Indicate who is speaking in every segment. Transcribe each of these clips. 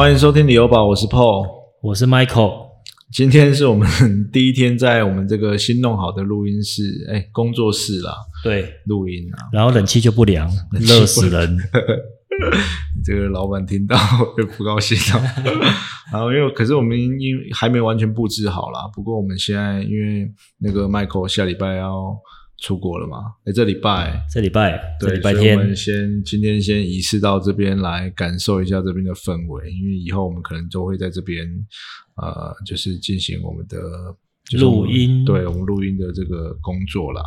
Speaker 1: 欢迎收听旅游宝，我是 Paul，
Speaker 2: 我是 Michael。
Speaker 1: 今天是我们第一天在我们这个新弄好的录音室，哎，工作室啦，
Speaker 2: 对，
Speaker 1: 录音啊，
Speaker 2: 然后冷气就不凉，热死人。
Speaker 1: 这个老板听到就不高兴了。然后因为可是我们因为还没完全布置好啦，不过我们现在因为那个 Michael 下礼拜要。出国了嘛？哎，这礼拜，
Speaker 2: 这礼拜，
Speaker 1: 对，
Speaker 2: 礼拜天，
Speaker 1: 我们先今天先移师到这边来感受一下这边的氛围，因为以后我们可能都会在这边，呃，就是进行我们的
Speaker 2: 录音，
Speaker 1: 对我们录音的这个工作啦。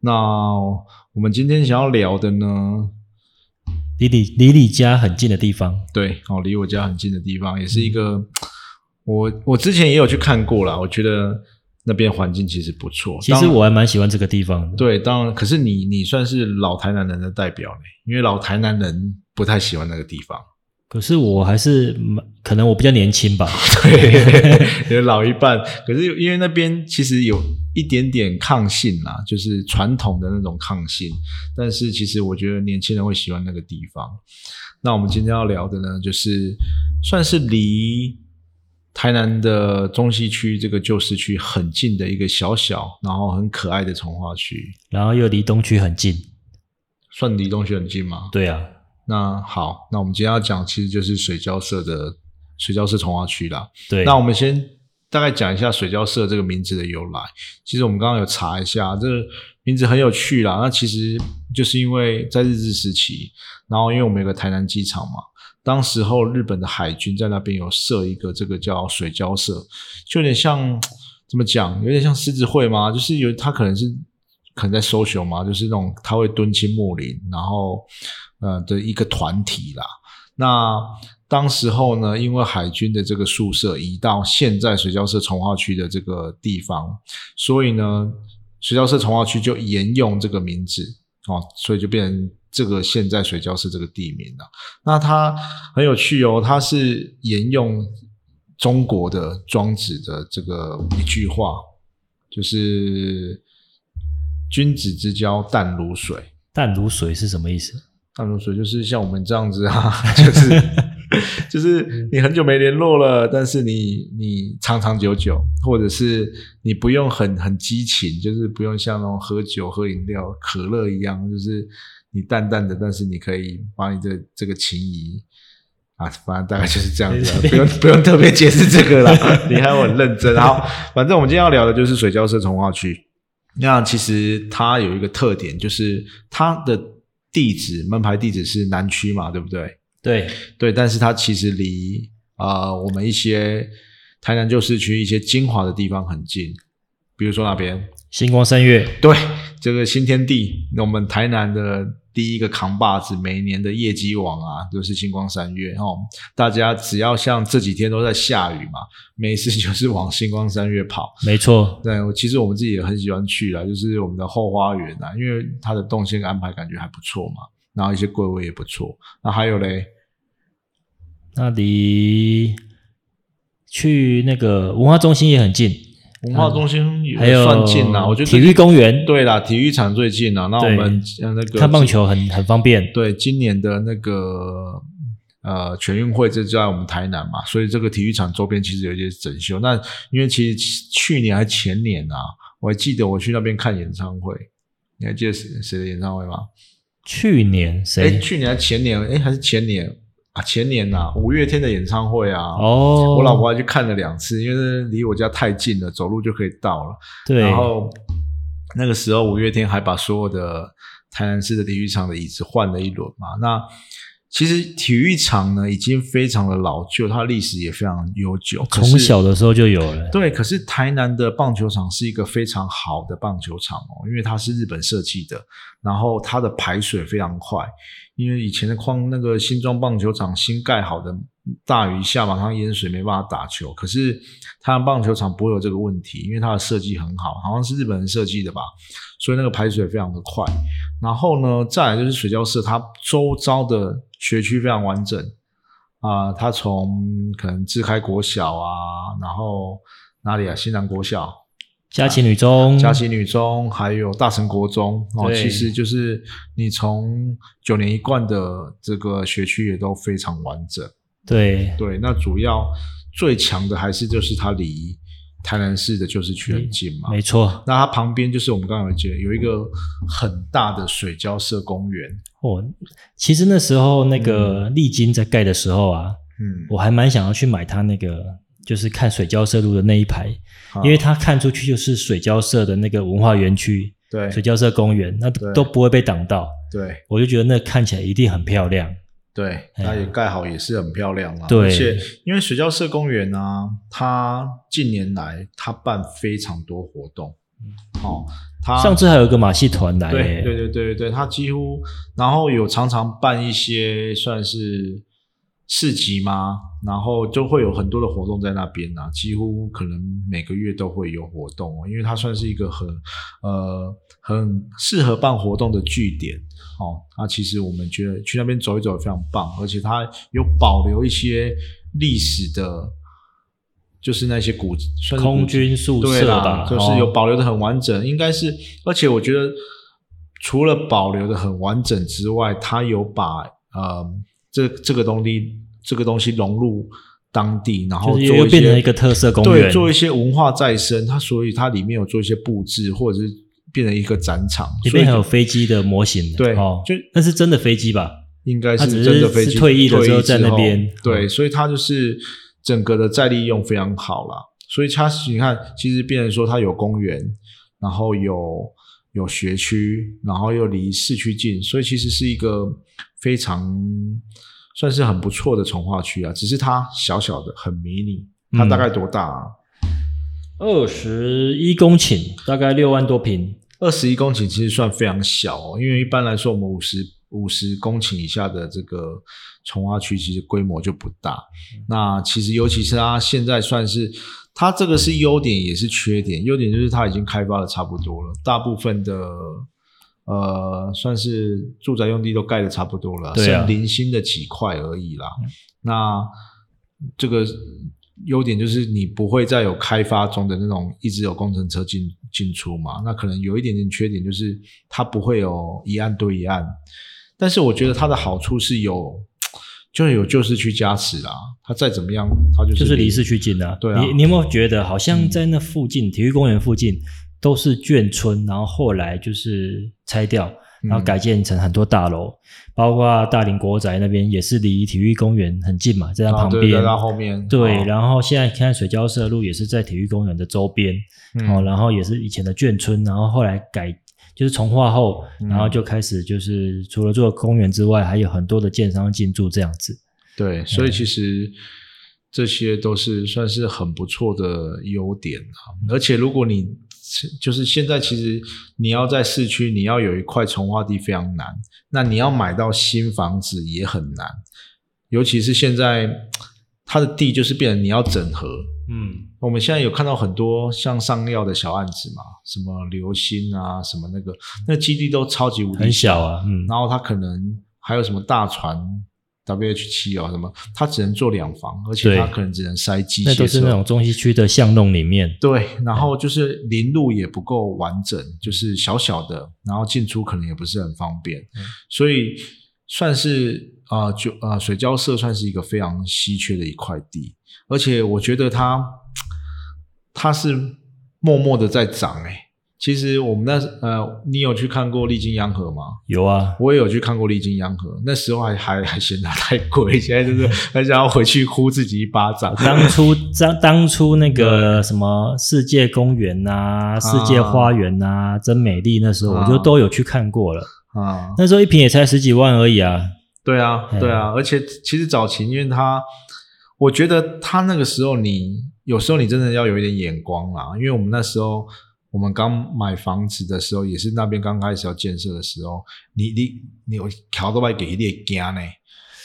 Speaker 1: 那我们今天想要聊的呢，
Speaker 2: 离你离你家很近的地方，
Speaker 1: 对，哦，离我家很近的地方，也是一个，我我之前也有去看过啦，我觉得。那边环境其实不错，
Speaker 2: 其实我还蛮喜欢这个地方的。
Speaker 1: 对，当然，可是你你算是老台南人的代表呢，因为老台南人不太喜欢那个地方。
Speaker 2: 可是我还是可能我比较年轻吧，
Speaker 1: 对，有老一半。可是因为那边其实有一点点抗性啦，就是传统的那种抗性。但是其实我觉得年轻人会喜欢那个地方。那我们今天要聊的呢，就是算是离。台南的中西区这个旧市区很近的一个小小，然后很可爱的从化区，
Speaker 2: 然后又离东区很近，
Speaker 1: 算离东区很近吗？
Speaker 2: 对啊。
Speaker 1: 那好，那我们今天要讲其实就是水交社的水交社从化区啦。
Speaker 2: 对。
Speaker 1: 那我们先大概讲一下水交社这个名字的由来。其实我们刚刚有查一下，这个名字很有趣啦。那其实就是因为在日治时期，然后因为我们有个台南机场嘛。当时候日本的海军在那边有设一个这个叫水交社，就有点像怎么讲，有点像狮子会吗？就是有他可能是可能在搜寻嘛，就是那种他会敦亲睦邻，然后呃的一个团体啦。那当时候呢，因为海军的这个宿舍移到现在水交社从化区的这个地方，所以呢，水交社从化区就沿用这个名字哦，所以就变成。这个现在水交是这个地名啊，那它很有趣哦，它是沿用中国的庄子的这个一句话，就是“君子之交淡如水”。
Speaker 2: 淡如水是什么意思？
Speaker 1: 淡如水就是像我们这样子啊，就是就是你很久没联络了，但是你你长长久久，或者是你不用很很激情，就是不用像那种喝酒喝饮料可乐一样，就是。你淡淡的，但是你可以把你的这个情谊啊，反正大概就是这样子，不用不用特别解释这个了。你还很认真。好，反正我们今天要聊的就是水交社从化区。那其实它有一个特点，就是它的地址门牌地址是南区嘛，对不对？
Speaker 2: 对
Speaker 1: 对，但是它其实离啊我们一些台南旧市区一些精华的地方很近，比如说那边
Speaker 2: 星光三月，
Speaker 1: 对。这个新天地，那我们台南的第一个扛把子，每年的业绩王啊，就是星光三月哦。大家只要像这几天都在下雨嘛，没事就是往星光三月跑。
Speaker 2: 没错，
Speaker 1: 对，其实我们自己也很喜欢去啦，就是我们的后花园啊，因为它的动线安排感觉还不错嘛，然后一些柜位也不错。那还有嘞，
Speaker 2: 那离去那个文化中心也很近。
Speaker 1: 文化中心也算近啦，我觉得
Speaker 2: 体育公园
Speaker 1: 对啦，体育场最近啦。那我们那个
Speaker 2: 看棒球很很方便。
Speaker 1: 对，今年的那个呃全运会就在我们台南嘛，所以这个体育场周边其实有一些整修。那因为其实去年还前年啊，我还记得我去那边看演唱会，你还记得谁谁的演唱会吗？
Speaker 2: 去年谁？
Speaker 1: 去年还前年？哎，还是前年？前年呐，五月天的演唱会啊，
Speaker 2: 哦，
Speaker 1: 我老婆还去看了两次，因为离我家太近了，走路就可以到了。
Speaker 2: 对，
Speaker 1: 然后那个时候五月天还把所有的台南市的体育场的椅子换了一轮嘛。那其实体育场呢，已经非常的老旧，它历史也非常悠久，
Speaker 2: 从小的时候就有了。
Speaker 1: 对，可是台南的棒球场是一个非常好的棒球场哦，因为它是日本设计的，然后它的排水非常快。因为以前的矿那个新庄棒球场新盖好的，大雨下马上淹水，没办法打球。可是它的棒球场不会有这个问题，因为它的设计很好，好像是日本人设计的吧，所以那个排水非常的快。然后呢，再来就是水交社，它周遭的学区非常完整啊，它从可能自开国小啊，然后哪里啊，新南国小。
Speaker 2: 嘉琪女中、
Speaker 1: 嘉琪女中，还有大成国中哦，其实就是你从九年一贯的这个学区也都非常完整。
Speaker 2: 对
Speaker 1: 对，那主要最强的还是就是它离台南市的旧市区很近嘛。
Speaker 2: 没错。
Speaker 1: 那它旁边就是我们刚刚有讲有一个很大的水交社公园。
Speaker 2: 哦，其实那时候那个丽晶在盖的时候啊，
Speaker 1: 嗯，
Speaker 2: 我还蛮想要去买它那个，就是看水交社路的那一排，
Speaker 1: 好
Speaker 2: 因为它看出去就是水交社的那个文化园区、
Speaker 1: 对
Speaker 2: 水交社公园，那都不会被挡到。
Speaker 1: 对
Speaker 2: 我就觉得那看起来一定很漂亮。
Speaker 1: 对，
Speaker 2: 哎
Speaker 1: 它也盖好也是很漂亮啦。
Speaker 2: 对
Speaker 1: 而且因为水交社公园啊，它近年来它办非常多活动，哦，它
Speaker 2: 上次还有一个马戏团来
Speaker 1: 对对对对对，它几乎然后有常常办一些算是市集嘛，然后就会有很多的活动在那边啊，几乎可能每个月都会有活动哦，因为它算是一个很呃很适合办活动的据点哦。那其实我们觉得去那边走一走也非常棒，而且它有保留一些历史的。就是那些古算是古
Speaker 2: 空军宿舍吧，
Speaker 1: 就是有
Speaker 2: 哦
Speaker 1: 保留的很完整，应该是，而且我觉得除了保留的很完整之外，它有把呃这这个东西这个东西融入当地，然后
Speaker 2: 就是
Speaker 1: 做一些
Speaker 2: 又变成一个特色公
Speaker 1: 对，
Speaker 2: 园
Speaker 1: 做一些文化再生，它所以它里面有做一些布置，或者是变成一个展场，
Speaker 2: 里面还有飞机的模型，
Speaker 1: 对
Speaker 2: 哦，
Speaker 1: 就
Speaker 2: 那是真的飞机吧？
Speaker 1: 应该
Speaker 2: 是
Speaker 1: 真的飞机
Speaker 2: 退役的时候在那边嗯
Speaker 1: 对，所以它就是整个的再利用非常好啦。所以它你看，其实变成说它有公园，然后有有学区，然后又离市区近，所以其实是一个非常算是很不错的从化区啊。只是它小小的，很迷你。它大概多大啊？
Speaker 2: 二十一公顷，大概六万多平。
Speaker 1: 二十一公顷其实算非常小哦，因为一般来说我们五十五十公顷以下的这个从化区其实规模就不大。那其实尤其是它现在算是它这个是优点也是缺点，优点就是它已经开发的差不多了，大部分的呃算是住宅用地都盖的差不多了，
Speaker 2: 对啊
Speaker 1: 剩零星的几块而已啦。那这个优点就是你不会再有开发中的那种一直有工程车进进出嘛，那可能有一点点缺点就是它不会有一案对一案，但是我觉得它的好处是有就是有旧市区加持啦，它再怎么样它就是
Speaker 2: 就是离市区近啊。
Speaker 1: 对啊
Speaker 2: 你你有没有觉得好像在那附近、体育公园附近都是眷村，然后后来就是拆掉，然后
Speaker 1: 嗯
Speaker 2: 改建成很多大楼，包括大林国宅那边也是离体育公园很近嘛，在它
Speaker 1: 啊
Speaker 2: 旁边。
Speaker 1: 对在它后面
Speaker 2: 对，
Speaker 1: 哦
Speaker 2: 然后现在看水交社路也是在体育公园的周边，
Speaker 1: 嗯
Speaker 2: 哦，然后也是以前的眷村，然后后来改就是重化后，
Speaker 1: 嗯
Speaker 2: 然后就开始就是除了做公园之外，还有很多的建商进驻这样子。
Speaker 1: 对，所以其实这些都是算是很不错的优点啊。而且如果你就是现在，其实你要在市区，你要有一块从化地非常难，那你要买到新房子也很难，尤其是现在它的地就是变成你要整合。
Speaker 2: 嗯，
Speaker 1: 我们现在有看到很多像上料的小案子嘛，什么流星啊，什么那个那基地都超级无敌
Speaker 2: 很小啊，嗯，
Speaker 1: 然后它可能还有什么大船 WH 七啊什么，它只能做两房，而且它可能只能塞机械
Speaker 2: 那都是那。种中西区的巷弄里面。
Speaker 1: 对，然后就是林路也不够完整，就是小小的，然后进出可能也不是很方便，
Speaker 2: 嗯
Speaker 1: 所以算是啊、呃就呃水交社算是一个非常稀缺的一块地，而且我觉得它它是默默的在涨诶、其实我们那呃，你有去看过丽晶洋河吗？
Speaker 2: 有啊，
Speaker 1: 我也有去看过丽晶洋河，那时候还还还嫌它太贵，现在就是 很想要回去呼自己一巴掌。
Speaker 2: 当初当当初那个什么世界公园呐、世界花园呐、真美丽，那时候我就
Speaker 1: 啊
Speaker 2: 都有去看过了。
Speaker 1: 啊、
Speaker 2: 那时候一瓶也才十几万而已啊。
Speaker 1: 对啊，
Speaker 2: 嗯
Speaker 1: 对啊，而且其实早期，因为它，我觉得它那个时候你，有时候你真的要有一点眼光啦，因为我们那时候我们刚买房子的时候，也是那边刚开始要建设的时候，你你你有条都来给一点惊呢，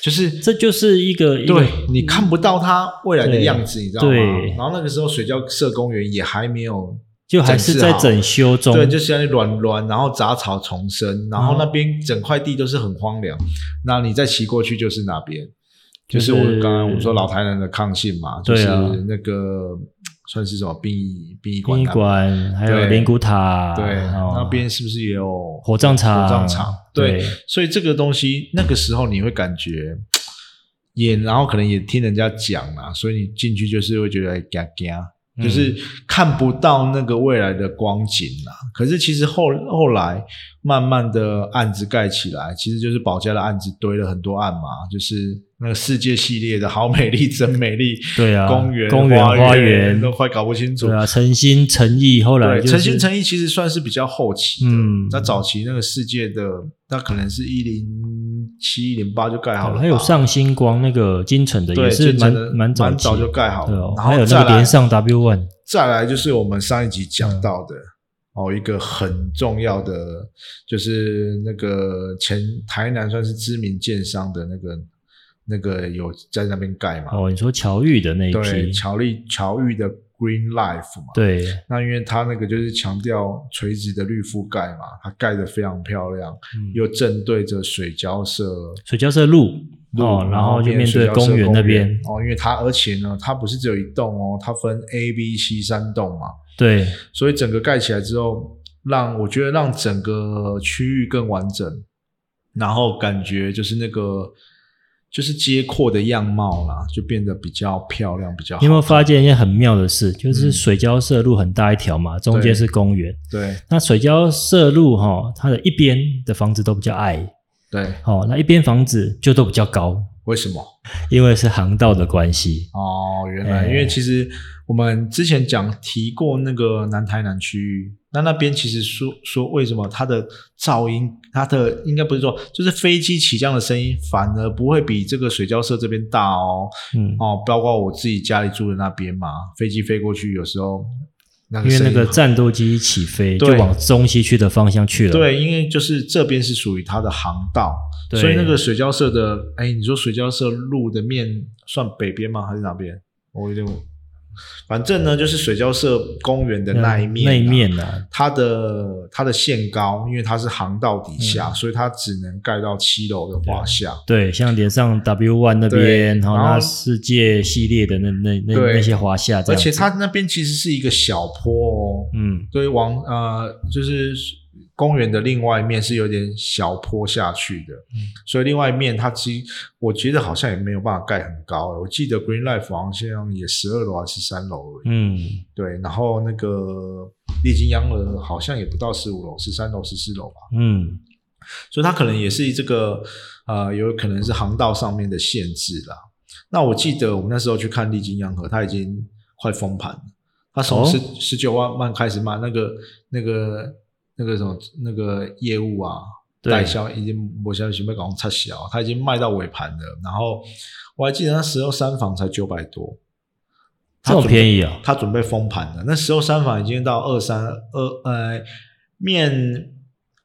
Speaker 1: 就是
Speaker 2: 这就是一个
Speaker 1: 对你看不到它未来的
Speaker 2: 对
Speaker 1: 样子，你知道吗？然后那个时候水交社公园也还没有
Speaker 2: 就还是在整修中。
Speaker 1: 对，就像那软软，然后杂草丛生，然后
Speaker 2: 嗯
Speaker 1: 那边整块地都是很荒凉。那你再骑过去就是那边，就是我
Speaker 2: 就是
Speaker 1: 刚刚我说老台南的抗性嘛，就是那个算是什么殡仪殡仪馆
Speaker 2: 殡仪馆还有
Speaker 1: 对
Speaker 2: 灵骨塔，
Speaker 1: 对，
Speaker 2: 哦
Speaker 1: 那边是不是也有
Speaker 2: 火葬场
Speaker 1: 火葬场，对
Speaker 2: 对，
Speaker 1: 所以这个东西那个时候你会感觉也然后可能也听人家讲啦，所以你进去就是会觉得嘎嘎。
Speaker 2: 嗯
Speaker 1: 就是看不到那个未来的光景啦。可是其实后后来慢慢的案子盖起来，其实就是保家的案子堆了很多案嘛，就是那个世界系列的好美丽真美丽，
Speaker 2: 对啊
Speaker 1: 公园
Speaker 2: 公园
Speaker 1: 花
Speaker 2: 花园
Speaker 1: 都快搞不清楚。
Speaker 2: 对啊，诚心诚意，后来
Speaker 1: 对，
Speaker 2: 就是
Speaker 1: 诚心诚意其实算是比较后期的。
Speaker 2: 嗯
Speaker 1: 那早期那个世界的，那可能是一零七、一零八就盖好了，
Speaker 2: 还有上星光那个金城的也是蛮蛮早
Speaker 1: 就盖好了
Speaker 2: 哦，
Speaker 1: 然后
Speaker 2: 还有那个连上 W One，
Speaker 1: 再来就是我们上一集讲到的、
Speaker 2: 嗯
Speaker 1: 哦，一个很重要的就是那个前台南算是知名建商的那个那个有在那边盖嘛，
Speaker 2: 哦，你说乔玉的那一
Speaker 1: 对，
Speaker 2: 批，
Speaker 1: 乔丽乔玉的 Green Life 嘛，
Speaker 2: 对，
Speaker 1: 那因为它那个就是强调垂直的绿覆盖嘛，它盖得非常漂亮，
Speaker 2: 嗯。
Speaker 1: 又正对着水交社
Speaker 2: 水交社路
Speaker 1: 路
Speaker 2: 哦，然后就面对公园那边，
Speaker 1: 哦，因为它而且呢，它不是只有一栋哦，它分 A、B、C 三栋嘛，
Speaker 2: 对，
Speaker 1: 所以整个盖起来之后，让我觉得让整个区域更完整，然后感觉就是那个就是街廓的样貌啦，就变得比较漂亮，比较好
Speaker 2: 你有没有发现一件很妙的事？就是
Speaker 1: 嗯
Speaker 2: 水交社路很大一条嘛，中间是公园。
Speaker 1: 对
Speaker 2: 那水交社路哈、它的一边的房子都比较矮，
Speaker 1: 对，
Speaker 2: 哦，那一边房子就都比较高，
Speaker 1: 为什么？
Speaker 2: 因为是航道的关系。
Speaker 1: 哦，原来、
Speaker 2: 哎
Speaker 1: 因为其实我们之前讲提过那个南台南区域，那那边其实说说为什么它的噪音，它的应该不是说就是飞机起降的声音，反而不会比这个水交社这边大哦。
Speaker 2: 嗯，
Speaker 1: 哦，包括我自己家里住的那边嘛，飞机飞过去有时候那个
Speaker 2: 因为那个战斗机一起飞就往中西区的方向去了。，
Speaker 1: 对，因为就是这边是属于它的航道，
Speaker 2: 对
Speaker 1: 所以那个水交社的，哎，你说水交社路的面算北边吗？还是哪边？我有点，反正呢，就是水交社公园的那一面、
Speaker 2: 那一面啊，
Speaker 1: 它的它的限高，因为它是航道底下，
Speaker 2: 嗯。
Speaker 1: 所以它只能盖到七楼的华夏。
Speaker 2: 对，像连上 W One 那边，然后那世界系列的那那那那些华夏
Speaker 1: 而，且它那边其实是一个小坡哦，
Speaker 2: 嗯，
Speaker 1: 对，往呃就是公园的另外一面是有点小坡下去的，
Speaker 2: 嗯
Speaker 1: 所以另外一面它其实我觉得好像也没有办法盖很高。我记得 Green Life 好像也十二楼还是三楼而已，
Speaker 2: 嗯，
Speaker 1: 对，然后那个丽晶央儿好像也不到十五楼，十三楼、十四楼吧，
Speaker 2: 嗯，
Speaker 1: 所以它可能也是这个呃有可能是航道上面的限制啦。那我记得我们那时候去看丽晶央河，它已经快封盘了。它从
Speaker 2: 哦
Speaker 1: 十十九万万开始卖，那个那个那个什么那个业务啊，代销已经我相信被搞撤销，他已经卖到尾盘了。然后我还记得那时候三房才九百多，
Speaker 2: 这么便宜啊？
Speaker 1: 他准备封盘了。那时候三房已经到二三二呃面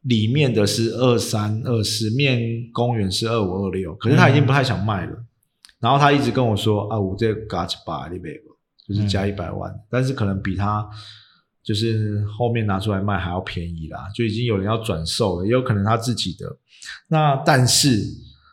Speaker 1: 里面的是二三二四，面公园是二五二六，可是他已经不太想卖了。然后他一直跟我说啊，我这个加一百你买吧，就是加一百万，但是可能比他就是后面拿出来卖还要便宜啦，就已经有人要转售了，也有可能他自己的。那但是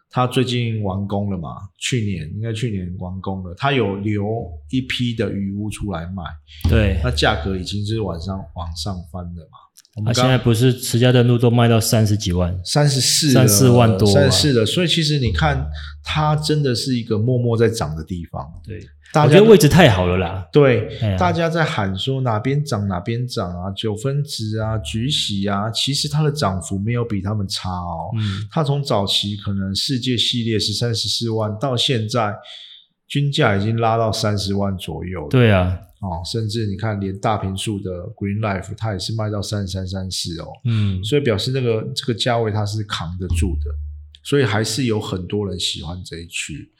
Speaker 1: 他最近完工了嘛？去年应该去年完工了，他有留一批的鱼屋出来卖，
Speaker 2: 对，
Speaker 1: 那价格已经是往上往上翻了嘛。我
Speaker 2: 啊，
Speaker 1: 们刚
Speaker 2: 现在不是持家登录都卖到三十几万，
Speaker 1: 三十四
Speaker 2: 三四万多啊
Speaker 1: 三十四了，所以其实你看，它真的是一个默默在涨的地方。
Speaker 2: 对，
Speaker 1: 大家
Speaker 2: 我觉得位置太好了啦。
Speaker 1: 对，
Speaker 2: 哎
Speaker 1: 大家在喊说哪边涨哪边涨啊，九分值啊，举喜啊，其实它的涨幅没有比他们差哦。
Speaker 2: 嗯，
Speaker 1: 它从早期可能世界系列是三十四万，到现在均价已经拉到三十万左右了。
Speaker 2: 对啊，
Speaker 1: 哦，甚至你看，连大平数的 Green Life 它也是卖到三三三四哦，
Speaker 2: 嗯，
Speaker 1: 所以表示那个这个价位它是扛得住的，所以还是有很多人喜欢这一区。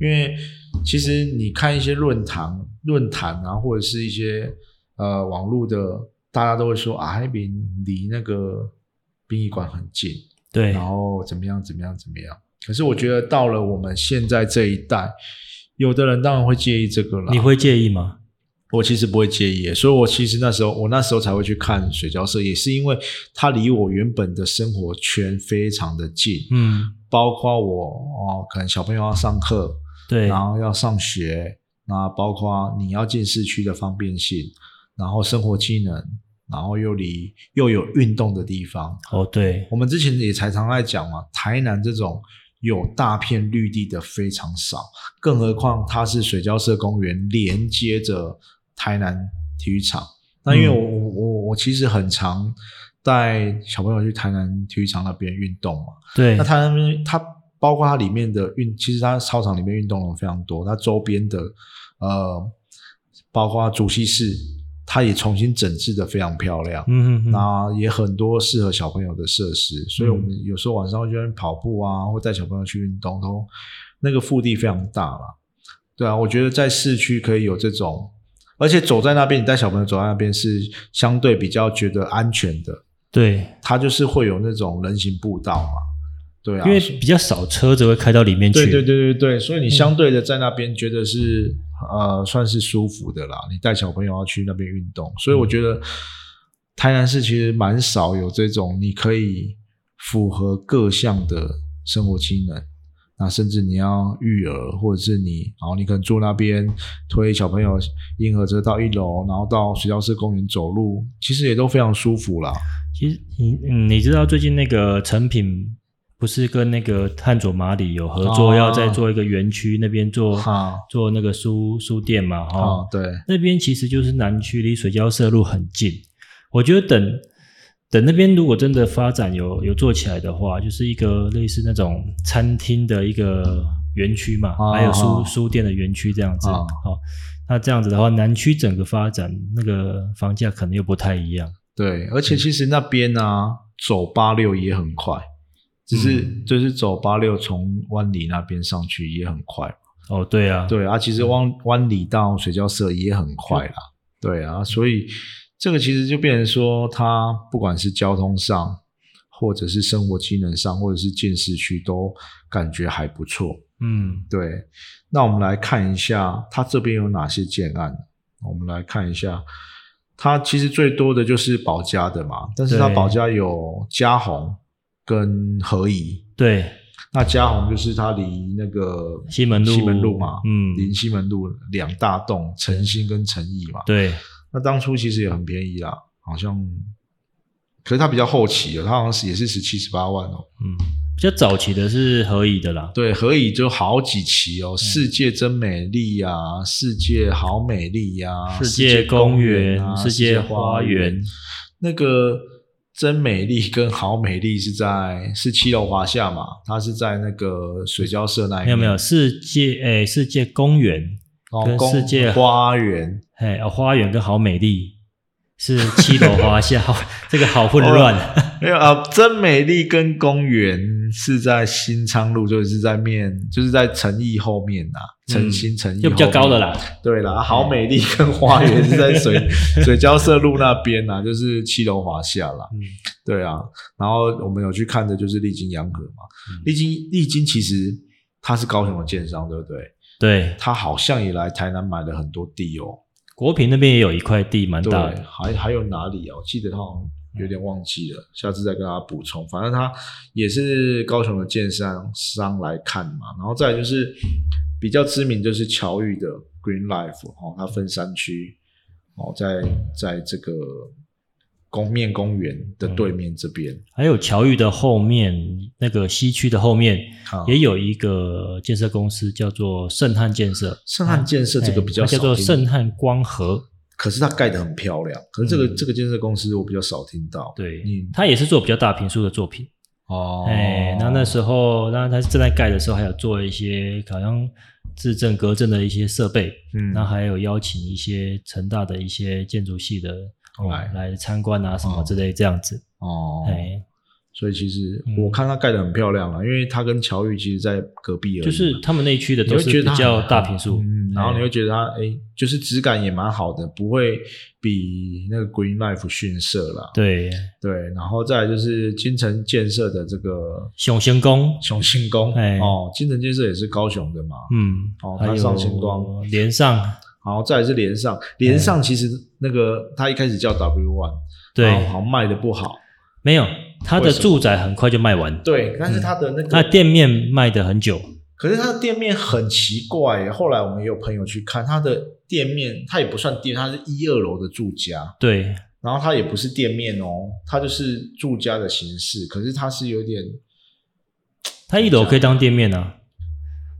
Speaker 1: 因为其实你看一些论坛、论坛啊，或者是一些呃网络的，大家都会说啊，那边离那个殡仪馆很近，
Speaker 2: 对，
Speaker 1: 然后怎么样怎么样怎么样。可是我觉得到了我们现在这一代，有的人当然会介意这个了。
Speaker 2: 你会介意吗？
Speaker 1: 我其实不会介意，所以我其实那时候我那时候才会去看水交社，也是因为它离我原本的生活圈非常的近，
Speaker 2: 嗯，
Speaker 1: 包括我哦，可能小朋友要上课，
Speaker 2: 对，
Speaker 1: 然后要上学，那包括你要进市区的方便性，然后生活机能，然后又离又有运动的地方。
Speaker 2: 哦，对，
Speaker 1: 我们之前也才常在讲嘛，台南这种有大片绿地的非常少，更何况它是水交社公园连接着台南体育场。那因为我我我我其实很常带小朋友去台南体育场那边运动嘛，
Speaker 2: 对
Speaker 1: 那，它那边它包括它里面的运，其实它操场里面运动的非常多，它周边的呃，包括主席室，它也重新整治的非常漂亮。
Speaker 2: 嗯嗯嗯，
Speaker 1: 那也很多适合小朋友的设施，所以我们有时候晚上会去跑步啊，或带小朋友去运动，都那个腹地非常大啦。对啊，我觉得在市区可以有这种，而且走在那边，你带小朋友走在那边是相对比较觉得安全的，
Speaker 2: 对，
Speaker 1: 它就是会有那种人行步道嘛。对啊，
Speaker 2: 因为比较少车子会开到里面去。
Speaker 1: 对对对对对，所以你相对的在那边觉得是、呃算是舒服的啦。你带小朋友要去那边运动，所以我觉得台南市其实蛮少有这种你可以符合各项的生活机能。那甚至你要育儿，或者是你，然后你可能住那边推小朋友婴儿车到一楼，然后到水交社公园走路，其实也都非常舒服啦。
Speaker 2: 其实你嗯，你知道最近那个成品不是跟那个汉佐马里有合作，
Speaker 1: 哦
Speaker 2: 要再做一个园区那边做
Speaker 1: 哈
Speaker 2: 做那个书书店嘛？哈、
Speaker 1: 哦，对，
Speaker 2: 那边其实就是南区，离水交社路很近。我觉得等等那边如果真的发展有有做起来的话，就是一个类似那种餐厅的一个园区嘛，
Speaker 1: 哦
Speaker 2: 还有书
Speaker 1: 哦
Speaker 2: 书店的园区这样子。
Speaker 1: 哦
Speaker 2: 好、那这样子的话，南区整个发展那个房价可能又不太一样。
Speaker 1: 对，而且其实那边呢、走八六也很快，只是、
Speaker 2: 嗯
Speaker 1: 就是走八六从湾里那边上去也很快。
Speaker 2: 哦，对啊，
Speaker 1: 对啊，其实湾湾里到水交社也很快啦。对啊，所以这个其实就变成说，它不管是交通上，或者是生活机能上，或者是建市区，都感觉还不错。
Speaker 2: 嗯，
Speaker 1: 对，那我们来看一下它这边有哪些建案。我们来看一下，它其实最多的就是保家的嘛，但是它
Speaker 2: 对
Speaker 1: 保家有嘉宏跟合宜。
Speaker 2: 对，
Speaker 1: 那嘉宏就是它离那个
Speaker 2: 西门路
Speaker 1: 西门路嘛，
Speaker 2: 嗯
Speaker 1: 离西门路两大栋，诚心跟诚意嘛。
Speaker 2: 对，
Speaker 1: 那当初其实也很便宜啦，好像，可是它比较后期了，它好像是也是十七十八万哦。
Speaker 2: 嗯，比较早期的是何以的啦。
Speaker 1: 对，何以就好几期
Speaker 2: 嗯
Speaker 1: 哦，世界真美丽呀、世界好美丽呀、
Speaker 2: 世界公园、
Speaker 1: 啊，
Speaker 2: 世界花园，
Speaker 1: 那个真美丽跟好美丽是在是七楼华夏嘛，它是在那个水交社那一面
Speaker 2: 没有没有，世界诶，世界公园跟世界
Speaker 1: 花园
Speaker 2: 哎，哦，花园跟好美丽是七楼花下，这个好混乱。
Speaker 1: 没有啊，真美丽跟公园是在新昌路，就是在面，就是在诚意后面呐、诚心诚意
Speaker 2: 就比较高的啦。
Speaker 1: 对啦，好美丽跟花园是在水 水交社路那边呐、就是七楼华夏啦。
Speaker 2: 嗯，
Speaker 1: 对啊，然后我们有去看的就是丽晶洋河嘛，
Speaker 2: 嗯
Speaker 1: 丽晶丽晶其实它是高雄的建商，对不对？
Speaker 2: 对，
Speaker 1: 他好像也来台南买了很多地哦。
Speaker 2: 国平那边也有一块地，蛮大的。，
Speaker 1: 还还有哪里啊？我记得他好像有点忘记了，下次再跟大家补充。反正他也是高雄的建商商来看嘛，然后再就是比较知名就是侨玉的 Green Life 哦，它分三区哦，在在这个公面公园的对面这边，
Speaker 2: 还有侨域的后面，那个西区的后面
Speaker 1: 啊
Speaker 2: 也有一个建设公司，叫做盛汉建设。
Speaker 1: 盛汉建设这个比较
Speaker 2: 哎叫做
Speaker 1: 少听
Speaker 2: 盛汉光合。
Speaker 1: 可是它盖得很漂亮，可是这个、
Speaker 2: 嗯
Speaker 1: 这个建设公司我比较少听到。
Speaker 2: 对
Speaker 1: 你，
Speaker 2: 它也是做比较大平数的作品。
Speaker 1: 哦，
Speaker 2: 哎，那那时候，那它正在盖的时候，还有做一些好像自证隔震的一些设备，
Speaker 1: 嗯
Speaker 2: 那还有邀请一些成大的一些建筑系的哦
Speaker 1: 来。
Speaker 2: 来参观啊什么之类这样子。
Speaker 1: 哦，
Speaker 2: 哎，
Speaker 1: 所以其实
Speaker 2: 嗯。
Speaker 1: 我看它盖得很漂亮啊，因为它跟乔玉其实在隔壁而已，
Speaker 2: 就是他们那一区的
Speaker 1: 你
Speaker 2: 都是
Speaker 1: 会觉得
Speaker 2: 比较大平数，
Speaker 1: 嗯，然后你
Speaker 2: 哎
Speaker 1: 会觉得它哎，就是质感也蛮好的，不会比那个 Green Life 逊色啦。
Speaker 2: 对。
Speaker 1: 对，然后再来就是金城建设的这个
Speaker 2: 雄兴宫，
Speaker 1: 雄心宫。
Speaker 2: 哎
Speaker 1: 哦，金城建设也是高雄的嘛，
Speaker 2: 嗯，
Speaker 1: 哦
Speaker 2: 还有
Speaker 1: 它上星光。
Speaker 2: 连上，
Speaker 1: 然后再来是连上，连上其实那个它一开始叫 W One，
Speaker 2: 对。
Speaker 1: 好像卖的不好，
Speaker 2: 没有，他的住宅很快就卖完，
Speaker 1: 对，但是它的那个
Speaker 2: 他店面卖的很久，
Speaker 1: 可是它的店面很奇怪，后来我们也有朋友去看，它的店面它也不算店，它是一二楼的住家，
Speaker 2: 对，
Speaker 1: 然后它也不是店面哦，它就是住家的形式，可是它是有点
Speaker 2: 它一楼可以当店面啊，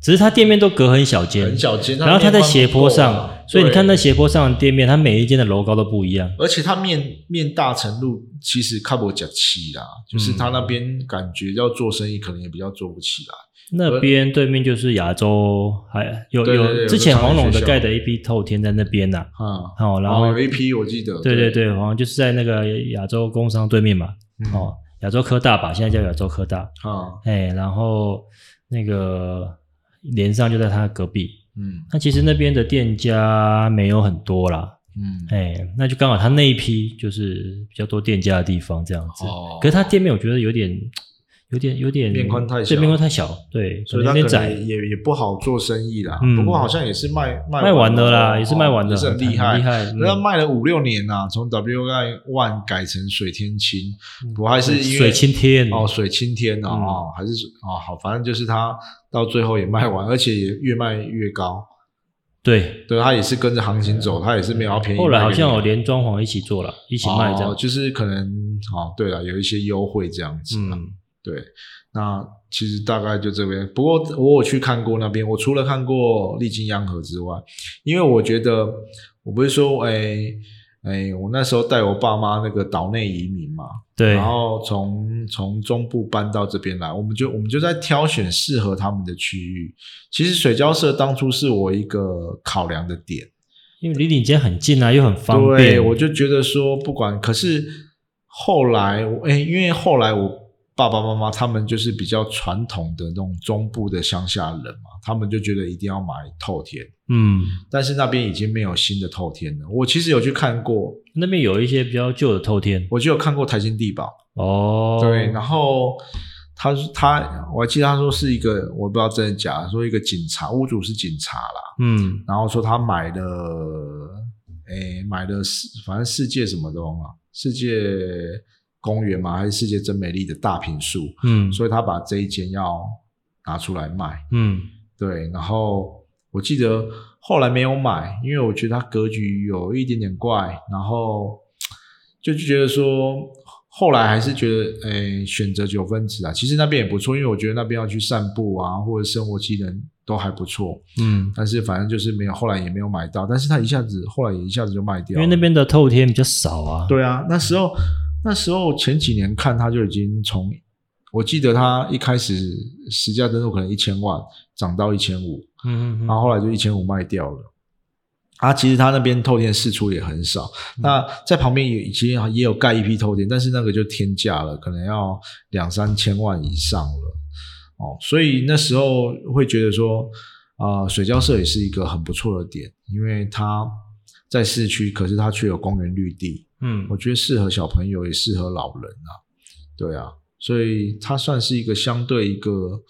Speaker 2: 只是它店面都隔很小间，
Speaker 1: 很小间，
Speaker 2: 然后它在斜坡上，
Speaker 1: 啊
Speaker 2: 所以你看
Speaker 1: 那，
Speaker 2: 斜坡上的店面，它每一间的楼高都不一样。
Speaker 1: 而且它面面大程度其实看不讲气啦，就是
Speaker 2: 嗯
Speaker 1: 他那边感觉要做生意可能也比较做不起来。
Speaker 2: 那边对面就是亚洲，还有
Speaker 1: 有
Speaker 2: 之前黄龙的盖的一批透天在那边呐、
Speaker 1: 啊，
Speaker 2: 哦，然后
Speaker 1: 有一批我记得，
Speaker 2: 对对对，好像就是在那个亚洲工商对面嘛，
Speaker 1: 嗯。
Speaker 2: 哦，亚洲科大吧，现在叫亚洲科大，
Speaker 1: 啊，
Speaker 2: 哎，然后那个连上就在他隔壁。
Speaker 1: 嗯。
Speaker 2: 那其实那边的店家没有很多啦，
Speaker 1: 嗯，
Speaker 2: 哎，那就刚好他那一批就是比较多店家的地方这样子。
Speaker 1: 哦。
Speaker 2: 可是他店面我觉得有点、有点、有点
Speaker 1: 面宽太小
Speaker 2: 对，面宽太小，对，
Speaker 1: 所以它可
Speaker 2: 能。
Speaker 1: 也也不好做生意啦。
Speaker 2: 嗯
Speaker 1: 不过好像也是卖卖
Speaker 2: 卖完了啦
Speaker 1: 哦
Speaker 2: 也是卖完了
Speaker 1: 也是很厉害，
Speaker 2: 很厉害嗯
Speaker 1: 那他卖了五六年呐，从 WI One 改成水天青，不过还是因为
Speaker 2: 水青天
Speaker 1: 哦，水青天哦，还是哦好，反正就是它到最后也卖完，而且也越卖越高。
Speaker 2: 对，
Speaker 1: 对它也是跟着行情走，它也是没有要便宜。
Speaker 2: 后来好像有连装潢一起做了，一起卖这样
Speaker 1: 哦，。就是可能哦，对了，有一些优惠这样子。
Speaker 2: 嗯，
Speaker 1: 对，那其实大概就这边。不过我有去看过那边，我除了看过丽晶央河之外，因为我觉得我不是说，哎哎，我那时候带我爸妈那个岛内移民嘛，
Speaker 2: 对，
Speaker 1: 然后从从中部搬到这边来，我们就我们就在挑选适合他们的区域。其实水交社当初是我一个考量的点。
Speaker 2: 因为离你家很近啊，又很方便
Speaker 1: 对，
Speaker 2: 便。
Speaker 1: 我就觉得说不管，可是后来我哎，因为后来我爸爸妈妈他们就是比较传统的那种中部的乡下人嘛，他们就觉得一定要买透天，
Speaker 2: 嗯，
Speaker 1: 但是那边已经没有新的透天了。我其实有去看过，
Speaker 2: 那边有一些比较旧的透天
Speaker 1: 我就有看过台新地堡，
Speaker 2: 哦。
Speaker 1: 对，然后。他他，我还记得他说是一个，我不知道真的假的，说一个警察，屋主是警察啦，
Speaker 2: 嗯，
Speaker 1: 然后说他买了，诶，买了世，反正世界什么的啊，世界公园嘛，还是世界真美丽的大平墅，
Speaker 2: 嗯，
Speaker 1: 所以他把这一间要拿出来卖。
Speaker 2: 嗯，
Speaker 1: 对，然后我记得后来没有买，因为我觉得它格局有一点点怪，然后就觉得说，后来还是觉得，诶，选择九分子啊，其实那边也不错，因为我觉得那边要去散步啊，或者生活机能都还不错。
Speaker 2: 嗯，
Speaker 1: 但是反正就是没有，后来也没有买到，但是他一下子后来也一下子就卖掉了，
Speaker 2: 因为那边的透天比较少啊。
Speaker 1: 对啊，那时候那时候前几年看他就已经从，我记得他一开始实价登录可能一千万涨到一千五，
Speaker 2: 嗯，嗯嗯
Speaker 1: 然后后来就一千五卖掉了。啊，其实他那边透天释出也很少，
Speaker 2: 嗯
Speaker 1: 那在旁边也已经也有盖一批透天，但是那个就天价了，可能要两三千万以上了。哦，所以那时候会觉得说，啊、水交社也是一个很不错的点，因为它在市区，可是它却有公园绿地，
Speaker 2: 嗯
Speaker 1: 我觉得适合小朋友，也适合老人啊。对啊，所以它算是一个相对一个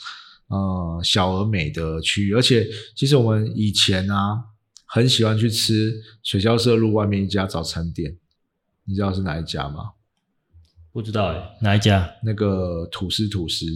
Speaker 1: 呃小而美的区域，而且其实我们以前啊很喜欢去吃水交社路外面一家早餐店，你知道是哪一家吗？
Speaker 2: 不知道哎，哪一家？
Speaker 1: 那个吐司吐司，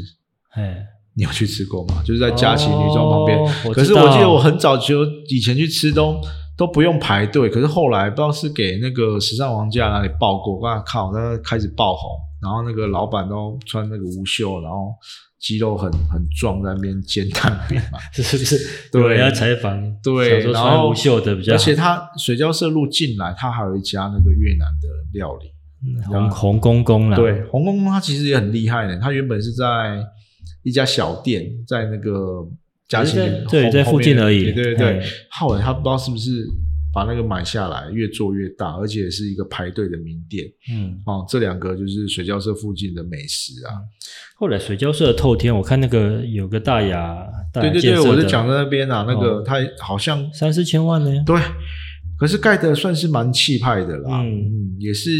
Speaker 2: 哎，
Speaker 1: 你有去吃过吗？就是在佳琪女中旁边。可是我记得我很早就以前去吃都都不用排队，可是后来不知道是给那个时尚王家哪里报过，哇靠，那开始爆红，然后那个老板都穿那个无袖，然后肌肉很很壮，在那边煎蛋饼嘛。
Speaker 2: 是不是？
Speaker 1: 对
Speaker 2: 要采访，
Speaker 1: 对，然后
Speaker 2: 穿无袖的比较，
Speaker 1: 而且他水交社路进来，他还有一家那个越南的料理。
Speaker 2: 嗯红红公公啦，
Speaker 1: 对，红公公他其实也很厉害的，他原本是在一家小店，在那个嘉兴
Speaker 2: 在对在附近而已。
Speaker 1: 对对对
Speaker 2: 哎，
Speaker 1: 后来他不知道是不是把那个买下来，越做越大，而且是一个排队的名店
Speaker 2: 嗯，
Speaker 1: 哦。这两个就是水交社附近的美食啊。
Speaker 2: 后来水交社的透天，我看那个有个大雅，大雅
Speaker 1: 对对对，我就讲在那边啊，那个
Speaker 2: 哦。
Speaker 1: 他好像
Speaker 2: 三四千万呢，
Speaker 1: 对。可是盖的算是蛮气派的啦，
Speaker 2: 嗯。
Speaker 1: 嗯，也是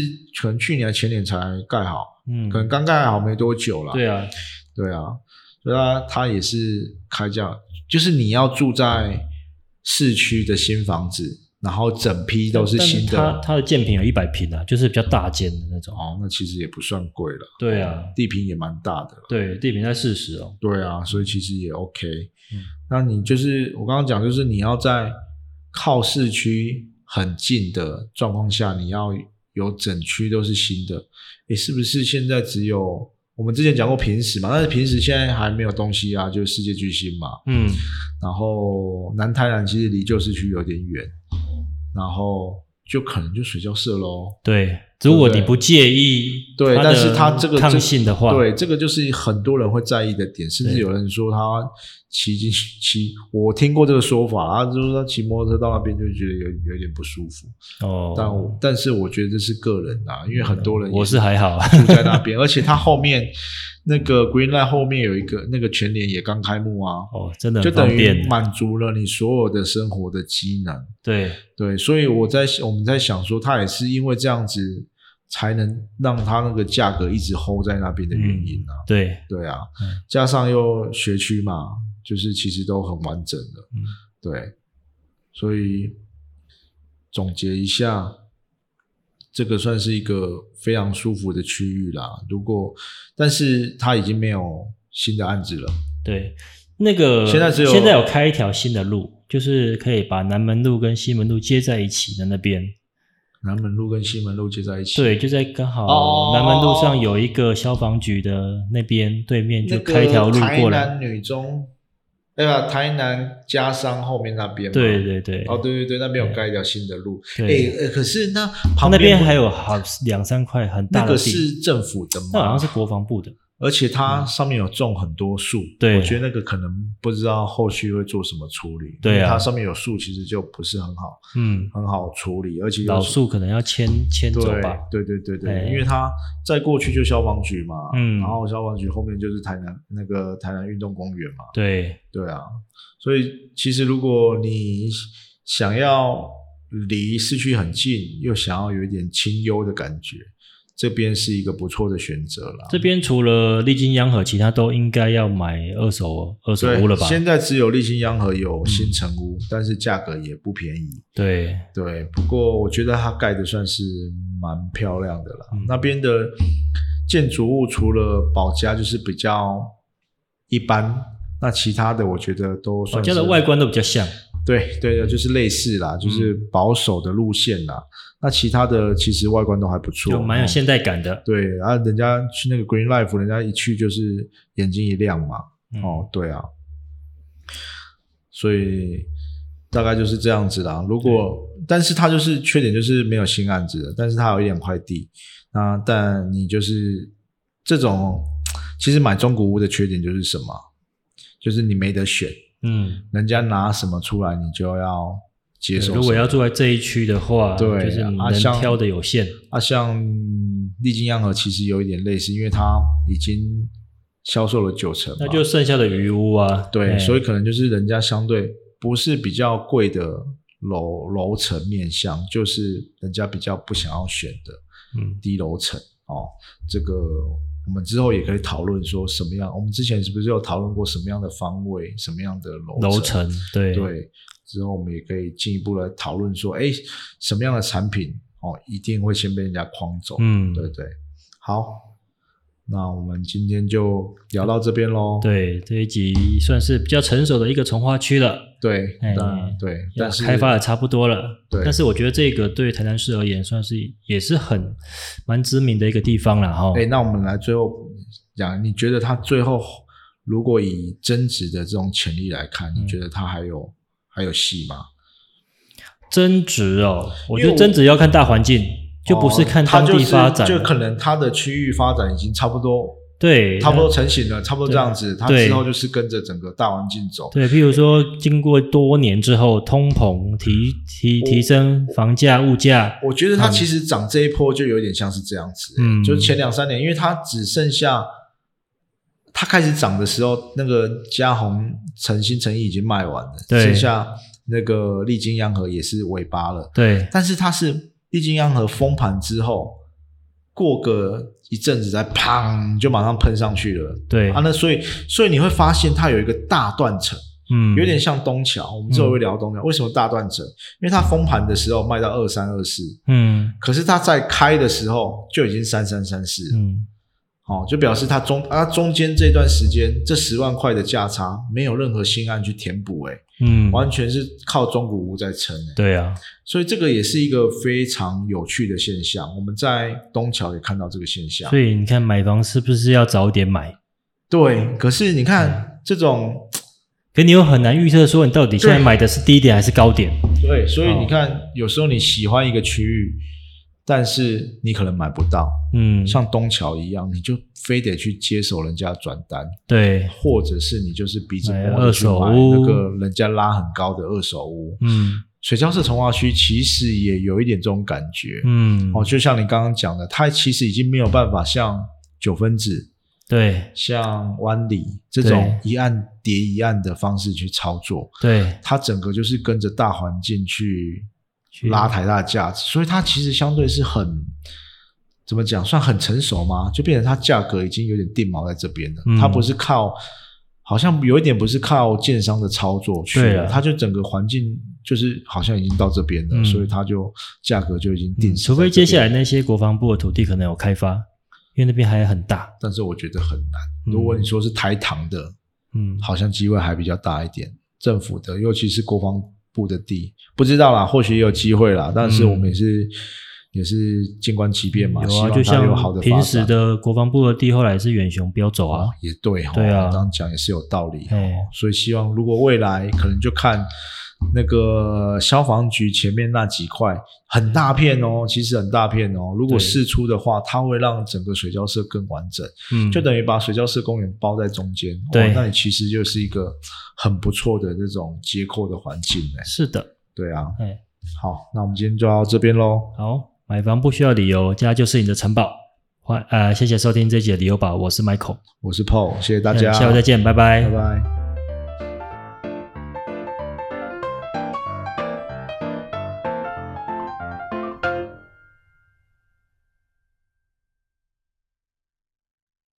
Speaker 1: 可能去年前年才盖好，
Speaker 2: 嗯，
Speaker 1: 可能刚盖好没多久啦。
Speaker 2: 对啊，
Speaker 1: 对啊，所以他他也是开价，就是你要住在市区的新房子，然后整批都是新的，
Speaker 2: 它它的建平有一百平啊，就是比较大间的那种。
Speaker 1: 哦，那其实也不算贵了。
Speaker 2: 对啊，
Speaker 1: 地平也蛮大的。
Speaker 2: 对，地平在四十哦。
Speaker 1: 对啊，所以其实也 OK。
Speaker 2: 嗯
Speaker 1: 那你就是我刚刚讲，就是你要在靠市区很近的状况下，你要有整区都是新的。你，是不是现在只有我我们之前讲过平时嘛，但是平时现在还没有东西啊，就是世界巨星嘛。
Speaker 2: 嗯，
Speaker 1: 然后南台南其实离旧市区有点远，然后就可能就水交社喽。
Speaker 2: 对，如果你不介意
Speaker 1: 对，但是它这个
Speaker 2: 抗
Speaker 1: 这
Speaker 2: 性的话，
Speaker 1: 对，这个就是很多人会在意的点，甚至有人说他骑进 骑，我听过这个说法，啊，就是他骑摩托车到那边就觉得有有点不舒服。
Speaker 2: 哦，
Speaker 1: 但我但是我觉得这是个人啊，因为很多人也
Speaker 2: 我是还好，
Speaker 1: 住在那边，而且它后面那个 Green Line 后面有一个那个全联也刚开幕啊，
Speaker 2: 哦，真的
Speaker 1: 就等于满足了你所有的生活的机能。
Speaker 2: 对，
Speaker 1: 对，所以我在我们在想说，他也是因为这样子才能让它那个价格一直 hold 在那边的原因啊。
Speaker 2: 对，
Speaker 1: 对啊
Speaker 2: 嗯，
Speaker 1: 加上又学区嘛，就是其实都很完整的。
Speaker 2: 嗯
Speaker 1: 对，所以总结一下，这个算是一个非常舒服的区域啦。如果，但是它已经没有新的案子了。
Speaker 2: 对，那个
Speaker 1: 现在只有
Speaker 2: 现在有开一条新的路，就是可以把南门路跟西门路接在一起的那边。
Speaker 1: 南门路跟西门路接在一起，
Speaker 2: 对，就在刚好
Speaker 1: 哦
Speaker 2: 南门路上有一个消防局的那边对面就开一条路过来。
Speaker 1: 台南女中，对吧？台南家商后面那边。
Speaker 2: 对对对，
Speaker 1: 哦，对对对，那边有盖一条新的路。
Speaker 2: 对
Speaker 1: 诶，呃可是那
Speaker 2: 它
Speaker 1: 旁
Speaker 2: 那边还有好两三块很大的地那个，
Speaker 1: 是政府的吗？
Speaker 2: 那好像是国防部的。
Speaker 1: 而且它上面有种很多树，
Speaker 2: 对。
Speaker 1: 我觉得那个可能不知道后续会做什么处理。
Speaker 2: 对啊。
Speaker 1: 因为它上面有树，其实就不是很好
Speaker 2: 嗯，
Speaker 1: 很好处理，而且又
Speaker 2: 老树可能要迁迁走吧。
Speaker 1: 对对对对，
Speaker 2: 哎。
Speaker 1: 因为它在过去就消防局嘛，
Speaker 2: 嗯。
Speaker 1: 然后消防局后面就是台南那个台南运动公园嘛，
Speaker 2: 对，
Speaker 1: 对啊，所以其实如果你想要离市区很近，又想要有一点清幽的感觉，这边是一个不错的选择了。
Speaker 2: 这边除了丽晶央和，其他都应该要买二手二手屋了吧？
Speaker 1: 现在只有立新央和有新城屋，但是价格也不便宜。
Speaker 2: 对，
Speaker 1: 对，不过我觉得它盖的算是蛮漂亮的了。
Speaker 2: 嗯
Speaker 1: 那边的建筑物除了保家就是比较一般，那其他的我觉得都
Speaker 2: 我
Speaker 1: 算是
Speaker 2: 家的外观都比较像。
Speaker 1: 对对的，就是类似啦，就是
Speaker 2: 嗯
Speaker 1: 保守的路线啦。那其他的其实外观都还不错，
Speaker 2: 蛮有现代感的。
Speaker 1: 对，然后人家去那个 Green Life，人家一去就是眼睛一亮嘛。
Speaker 2: 嗯
Speaker 1: 哦，对啊，所以大概就是这样子啦。如果，但是它就是缺点就是没有新案子的，但是它有一点块地。那但你就是这种，其实买中古屋的缺点就是什么？就是你没得选，
Speaker 2: 嗯，
Speaker 1: 人家拿什么出来，你就要
Speaker 2: 如果要住在这一区的话，
Speaker 1: 对
Speaker 2: 就是你能挑的有限。
Speaker 1: 啊，像丽晶央和其实有一点类似，因为它已经销售了九成，
Speaker 2: 那就剩下的余屋啊，
Speaker 1: 对，
Speaker 2: 哎。
Speaker 1: 所以可能就是人家相对不是比较贵的楼楼层面向，就是人家比较不想要选的
Speaker 2: 嗯。
Speaker 1: 低楼层哦。这个我们之后也可以讨论说什么样，我们之前是不是有讨论过什么样的方位、什么样的楼
Speaker 2: 楼层，对。
Speaker 1: 对，之后我们也可以进一步来讨论说，哎，什么样的产品哦，一定会先被人家框走，
Speaker 2: 嗯，
Speaker 1: 对对。好，那我们今天就聊到这边喽。
Speaker 2: 对，这一集算是比较成熟的一个从化区了，
Speaker 1: 对，
Speaker 2: 哎
Speaker 1: 但对，但是
Speaker 2: 开发的差不多了。
Speaker 1: 对
Speaker 2: 但是我觉得这个对台南市而言，算是也是很蛮知名的一个地方了哈。
Speaker 1: 哎，那我们来最后讲，你觉得它最后如果以增值的这种潜力来看，
Speaker 2: 嗯
Speaker 1: 你觉得它还有还有戏吗？
Speaker 2: 增值哦，我觉得增值要看大环境，就不是看当地发展了。
Speaker 1: 就可能它的区域发展已经差不多，
Speaker 2: 对，
Speaker 1: 差不多成型了，差不多这样子，它之后就是跟着整个大环境走。
Speaker 2: 对，譬如说，经过多年之后，通膨提提提升房价、物价，
Speaker 1: 我觉得它其实涨这一波就有点像是这样子，
Speaker 2: 嗯
Speaker 1: 就是前两三年，因为它只剩下它开始涨的时候，那个嘉宏诚心诚意已经卖完了，
Speaker 2: 对
Speaker 1: 剩下那个丽晶央和也是尾巴了，
Speaker 2: 对
Speaker 1: 但是它是丽晶央和封盘之后，过个一阵子再砰就马上喷上去了。
Speaker 2: 对
Speaker 1: 啊，，那所以所以你会发现它有一个大断层，
Speaker 2: 嗯，
Speaker 1: 有点像东桥。我们之后会聊东桥，为什么大断层？因为它封盘的时候卖到二三二四，
Speaker 2: 嗯
Speaker 1: 可是它在开的时候就已经三三三四。
Speaker 2: 嗯，
Speaker 1: 哦，就表示它中啊中间这段时间这十万块的价差没有任何新案去填补，哎，
Speaker 2: 嗯，
Speaker 1: 完全是靠中古屋在撑，哎，
Speaker 2: 对啊，
Speaker 1: 所以这个也是一个非常有趣的现象。我们在东桥也看到这个现象
Speaker 2: 所，以你看买房是不是要早一点买？
Speaker 1: 对。可是你看这种，
Speaker 2: 可你又很难预测说你到底现在买的是低点还是高点。
Speaker 1: 对，所以
Speaker 2: 哦
Speaker 1: 你看有时候你喜欢一个区域，但是你可能买不到，
Speaker 2: 嗯，
Speaker 1: 像东桥一样，你就非得去接手人家转单。
Speaker 2: 对，
Speaker 1: 或者是你就是鼻子摸着去买
Speaker 2: 二手屋。
Speaker 1: 那个人家拉很高的二手屋。
Speaker 2: 嗯。
Speaker 1: 水交市从化区其实也有一点这种感觉、
Speaker 2: 嗯，
Speaker 1: 哦，就像你刚刚讲的，它其实已经没有办法像九分子、
Speaker 2: 对。
Speaker 1: 像湾里这种一案叠一案的方式去操作，
Speaker 2: 对，
Speaker 1: 它整个就是跟着大环境去
Speaker 2: 去
Speaker 1: 拉抬它的价值，所以它其实相对是很怎么讲，算很成熟吗？就变成它价格已经有点定锚在这边了，
Speaker 2: 嗯
Speaker 1: 它不是靠。好像有一点不是靠建商的操作去了，
Speaker 2: 对啊
Speaker 1: 它就整个环境就是好像已经到这边了，
Speaker 2: 嗯
Speaker 1: 所以它就价格就已经定
Speaker 2: 除非接下来，那些国防部的土地可能有开发，因为那边还很大。
Speaker 1: 但是我觉得很难。
Speaker 2: 嗯
Speaker 1: 如果你说是台糖的，
Speaker 2: 嗯，
Speaker 1: 好像机会还比较大一点。政府的，尤其是国防部的地，不知道啦，或许也有机会啦。但是我们也是、也是静观其变嘛，
Speaker 2: 嗯有啊，就像平时。的国防部的地，后来是远雄标走啊。
Speaker 1: 也对哈，
Speaker 2: 对啊
Speaker 1: 刚刚讲也是有道理哦
Speaker 2: 哎。
Speaker 1: 所以希望如果未来可能就看那个消防局前面那几块很大片哦，其实很大片哦。如果
Speaker 2: 对
Speaker 1: 试出的话，它会让整个水交社更完整。
Speaker 2: 嗯，
Speaker 1: 就等于把水交社公园包在中间，
Speaker 2: 对
Speaker 1: 哇那你其实就是一个很不错的这种接扣的环境哎。
Speaker 2: 是的，
Speaker 1: 对啊，
Speaker 2: 哎，
Speaker 1: 好，那我们今天就到这边喽。
Speaker 2: 好，买房不需要理由，家就是你的城堡。欢呃，谢谢收听这一集的理由宝，我是 Michael，
Speaker 1: 我是 Paul，谢谢大家，
Speaker 2: 嗯下回再见，拜拜
Speaker 1: 拜拜。